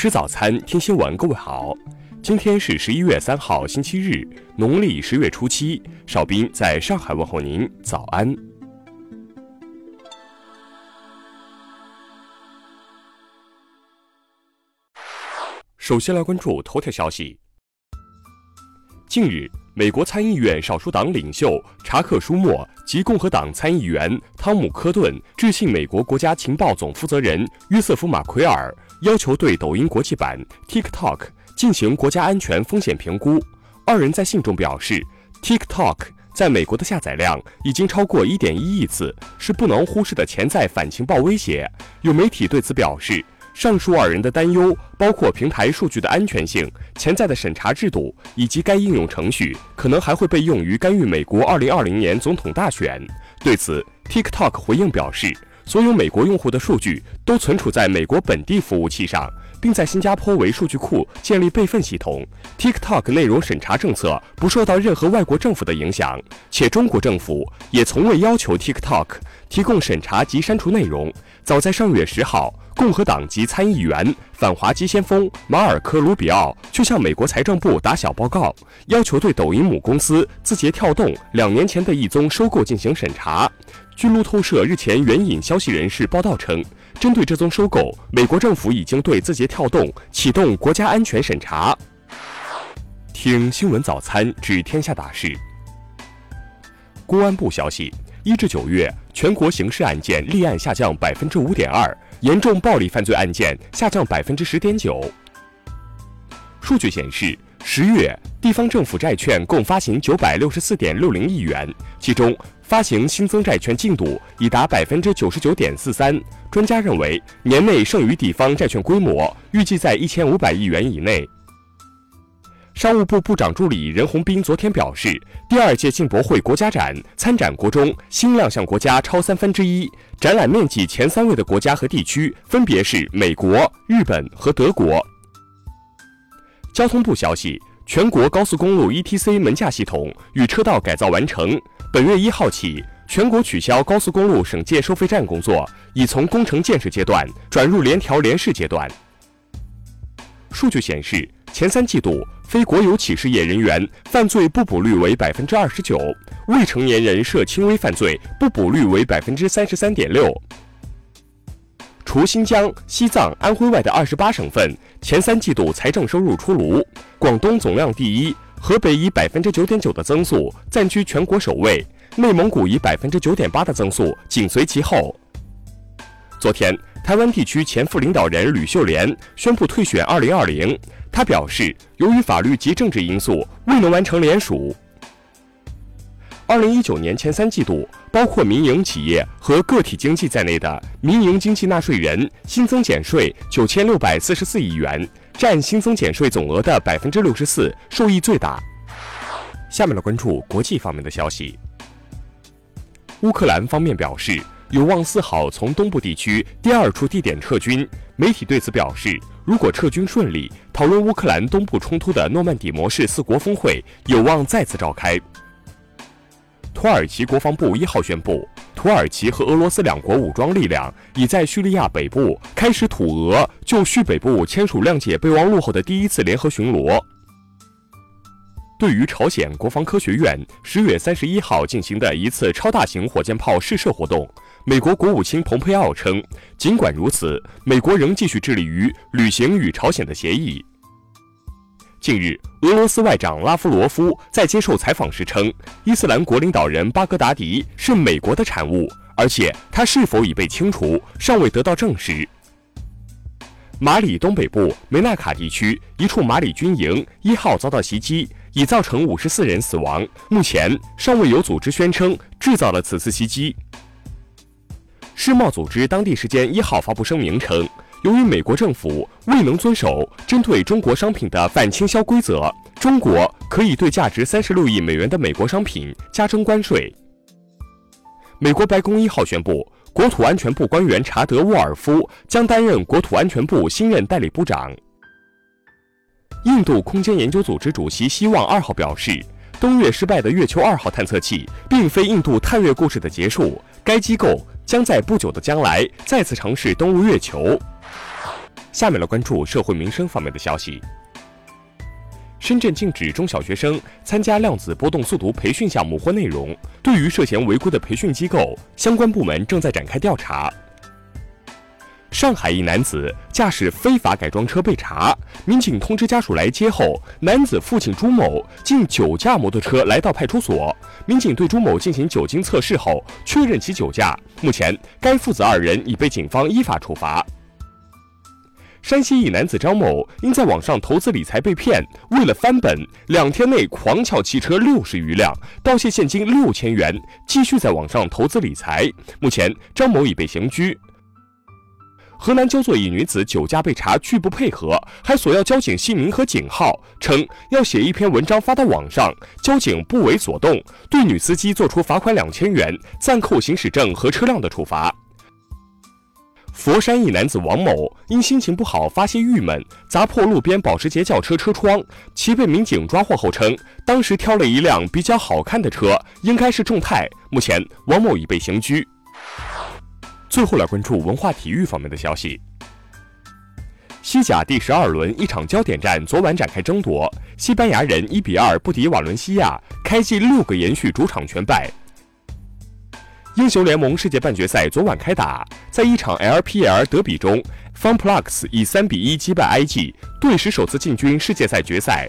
吃早餐，听新闻。各位好，今天是十一月三号，星期日，农历十月初七。邵斌在上海问候您，早安。首先来关注头条消息。近日，美国参议院少数党领袖查克·舒默及共和党参议员汤姆·科顿致信美国国家情报总负责人约瑟夫·马奎尔，要求对抖音国际版 TikTok 进行国家安全风险评估。二人在信中表示，TikTok 在美国的下载量已经超过1.1亿次，是不能忽视的潜在反情报威胁。有媒体对此表示。上述二人的担忧包括平台数据的安全性、潜在的审查制度，以及该应用程序可能还会被用于干预美国2020年总统大选。对此，TikTok 回应表示，所有美国用户的数据都存储在美国本地服务器上，并在新加坡为数据库建立备份系统。TikTok 内容审查政策不受到任何外国政府的影响，且中国政府也从未要求 TikTok 提供审查及删除内容。早在上月十号。共和党籍参议员、反华急先锋马尔科·卢比奥却向美国财政部打小报告，要求对抖音母公司字节跳动两年前的一宗收购进行审查。据路透社日前援引消息人士报道称，针对这宗收购，美国政府已经对字节跳动启动国家安全审查。听新闻早餐知天下大事。公安部消息，一至九月，全国刑事案件立案下降百分之五点二。严重暴力犯罪案件下降百分之十点九。数据显示，十月地方政府债券共发行九百六十四点六零亿元，其中发行新增债券进度已达百分之九十九点四三。专家认为，年内剩余地方债券规模预计在一千五百亿元以内。商务部部长助理任洪斌昨天表示，第二届进博会国家展参展国中新亮相国家超三分之一，展览面积前三位的国家和地区分别是美国、日本和德国。交通部消息，全国高速公路 ETC 门架系统与车道改造完成，本月一号起，全国取消高速公路省界收费站工作，已从工程建设阶段转入联调联试阶段。数据显示。前三季度非国有企事业人员犯罪不捕率为百分之二十九，未成年人涉轻微犯罪不捕率为百分之三十三点六。除新疆、西藏、安徽外的二十八省份前三季度财政收入出炉，广东总量第一，河北以百分之九点九的增速暂居全国首位，内蒙古以百分之九点八的增速紧随其后。昨天。台湾地区前副领导人吕秀莲宣布退选二零二零。他表示，由于法律及政治因素，未能完成联署。二零一九年前三季度，包括民营企业和个体经济在内的民营经济纳税人新增减税九千六百四十四亿元，占新增减税总额的百分之六十四，受益最大。下面来关注国际方面的消息。乌克兰方面表示。有望四号从东部地区第二处地点撤军。媒体对此表示，如果撤军顺利，讨论乌克兰东部冲突的诺曼底模式四国峰会有望再次召开。土耳其国防部一号宣布，土耳其和俄罗斯两国武装力量已在叙利亚北部开始土俄就叙北部签署谅解备忘录后的第一次联合巡逻。对于朝鲜国防科学院十月三十一号进行的一次超大型火箭炮试射活动。美国国务卿蓬佩奥称，尽管如此，美国仍继续致力于履行与朝鲜的协议。近日，俄罗斯外长拉夫罗夫在接受采访时称，伊斯兰国领导人巴格达迪是美国的产物，而且他是否已被清除尚未得到证实。马里东北部梅纳卡地区一处马里军营一号遭到袭击，已造成五十四人死亡，目前尚未有组织宣称制造了此次袭击。世贸组织当地时间一号发布声明称，由于美国政府未能遵守针对中国商品的反倾销规则，中国可以对价值三十六亿美元的美国商品加征关税。美国白宫一号宣布，国土安全部官员查德·沃尔夫将担任国土安全部新任代理部长。印度空间研究组织主席希望二号表示，登月失败的月球二号探测器并非印度探月故事的结束，该机构。将在不久的将来再次尝试登陆月球。下面来关注社会民生方面的消息。深圳禁止中小学生参加量子波动速读培训项目或内容。对于涉嫌违规的培训机构，相关部门正在展开调查。上海一男子驾驶非法改装车被查，民警通知家属来接后，男子父亲朱某竟酒驾摩托车来到派出所。民警对朱某进行酒精测试后，确认其酒驾。目前，该父子二人已被警方依法处罚。山西一男子张某因在网上投资理财被骗，为了翻本，两天内狂撬汽车六十余辆，盗窃现金六千元，继续在网上投资理财。目前，张某已被刑拘。河南焦作一女子酒驾被查，拒不配合，还索要交警姓名和警号，称要写一篇文章发到网上。交警不为所动，对女司机作出罚款两千元、暂扣行驶证和车辆的处罚。佛山一男子王某因心情不好发泄郁闷，砸破路边保时捷轿车车窗。其被民警抓获后称，当时挑了一辆比较好看的车，应该是众泰。目前，王某已被刑拘。最后来关注文化体育方面的消息。西甲第十二轮一场焦点战昨晚展开争夺，西班牙人一比二不敌瓦伦西亚，开季六个延续主场全败。英雄联盟世界半决赛昨晚开打，在一场 LPL 德比中，FunPlus 以三比一击败 IG，队史首次进军世界赛决赛。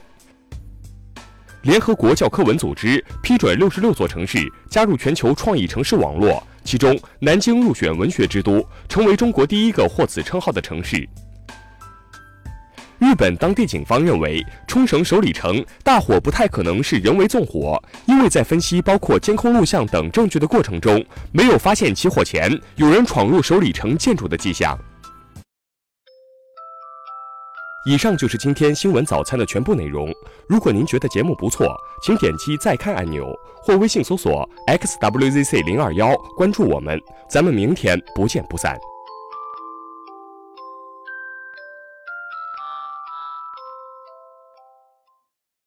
联合国教科文组织批准六十六座城市加入全球创意城市网络，其中南京入选文学之都，成为中国第一个获此称号的城市。日本当地警方认为，冲绳首里城大火不太可能是人为纵火，因为在分析包括监控录像等证据的过程中，没有发现起火前有人闯入首里城建筑的迹象。以上就是今天新闻早餐的全部内容。如果您觉得节目不错，请点击再看按钮，或微信搜索 xwzc 零二幺关注我们。咱们明天不见不散。